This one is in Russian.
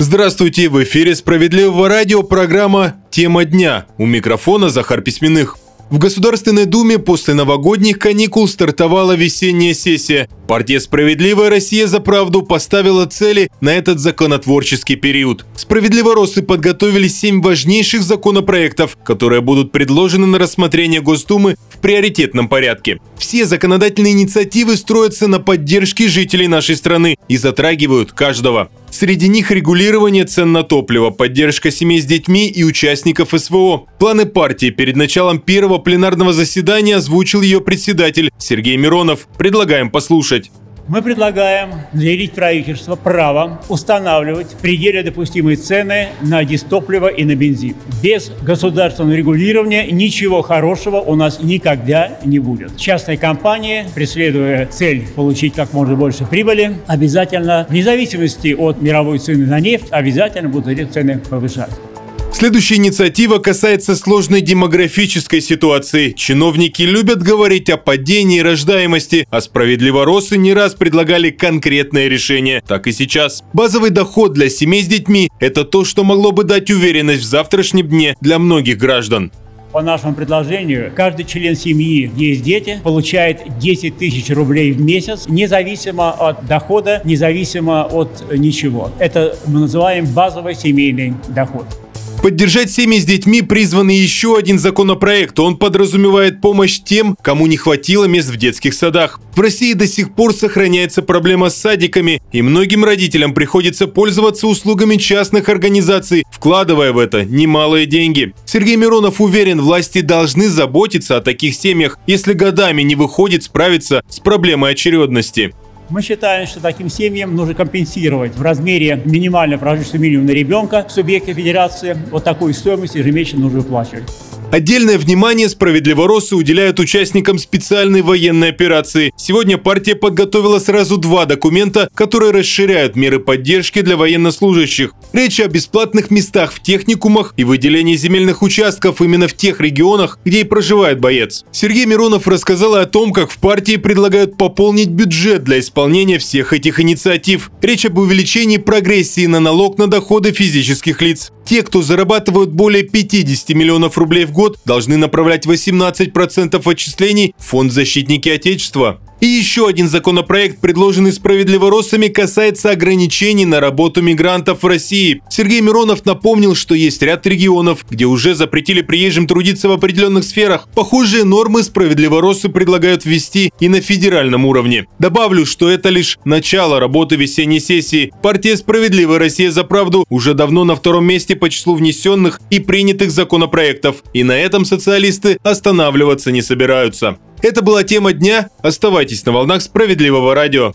Здравствуйте, в эфире «Справедливого радио» программа «Тема дня». У микрофона Захар Письменных. В Государственной Думе после новогодних каникул стартовала весенняя сессия. Партия «Справедливая Россия за правду» поставила цели на этот законотворческий период. Справедливоросы подготовили семь важнейших законопроектов, которые будут предложены на рассмотрение Госдумы в приоритетном порядке. Все законодательные инициативы строятся на поддержке жителей нашей страны и затрагивают каждого. Среди них регулирование цен на топливо, поддержка семей с детьми и участников СВО. Планы партии перед началом первого пленарного заседания озвучил ее председатель Сергей Миронов. Предлагаем послушать. Мы предлагаем наделить правительство правом устанавливать пределы допустимые цены на дистопливо и на бензин. Без государственного регулирования ничего хорошего у нас никогда не будет. Частные компании, преследуя цель получить как можно больше прибыли, обязательно, вне зависимости от мировой цены на нефть, обязательно будут эти цены повышать. Следующая инициатива касается сложной демографической ситуации. Чиновники любят говорить о падении рождаемости, а справедливоросы не раз предлагали конкретное решение. Так и сейчас. Базовый доход для семей с детьми – это то, что могло бы дать уверенность в завтрашнем дне для многих граждан. По нашему предложению, каждый член семьи, где есть дети, получает 10 тысяч рублей в месяц, независимо от дохода, независимо от ничего. Это мы называем базовый семейный доход. Поддержать семьи с детьми призван еще один законопроект. Он подразумевает помощь тем, кому не хватило мест в детских садах. В России до сих пор сохраняется проблема с садиками, и многим родителям приходится пользоваться услугами частных организаций, вкладывая в это немалые деньги. Сергей Миронов уверен, власти должны заботиться о таких семьях, если годами не выходит справиться с проблемой очередности. Мы считаем, что таким семьям нужно компенсировать в размере минимального прожиточного минимума на ребенка в субъекте федерации. Вот такую стоимость ежемесячно нужно выплачивать. Отдельное внимание справедливоросы уделяют участникам специальной военной операции. Сегодня партия подготовила сразу два документа, которые расширяют меры поддержки для военнослужащих. Речь о бесплатных местах в техникумах и выделении земельных участков именно в тех регионах, где и проживает боец. Сергей Миронов рассказал о том, как в партии предлагают пополнить бюджет для исполнения всех этих инициатив. Речь об увеличении прогрессии на налог на доходы физических лиц. Те, кто зарабатывают более 50 миллионов рублей в год, должны направлять 18% отчислений в Фонд защитники Отечества. И еще один законопроект, предложенный справедливоросами, касается ограничений на работу мигрантов в России. Сергей Миронов напомнил, что есть ряд регионов, где уже запретили приезжим трудиться в определенных сферах. Похожие нормы справедливоросы предлагают ввести и на федеральном уровне. Добавлю, что это лишь начало работы весенней сессии. Партия «Справедливая Россия за правду» уже давно на втором месте по числу внесенных и принятых законопроектов. И на этом социалисты останавливаться не собираются. Это была тема дня. Оставайтесь на волнах справедливого радио.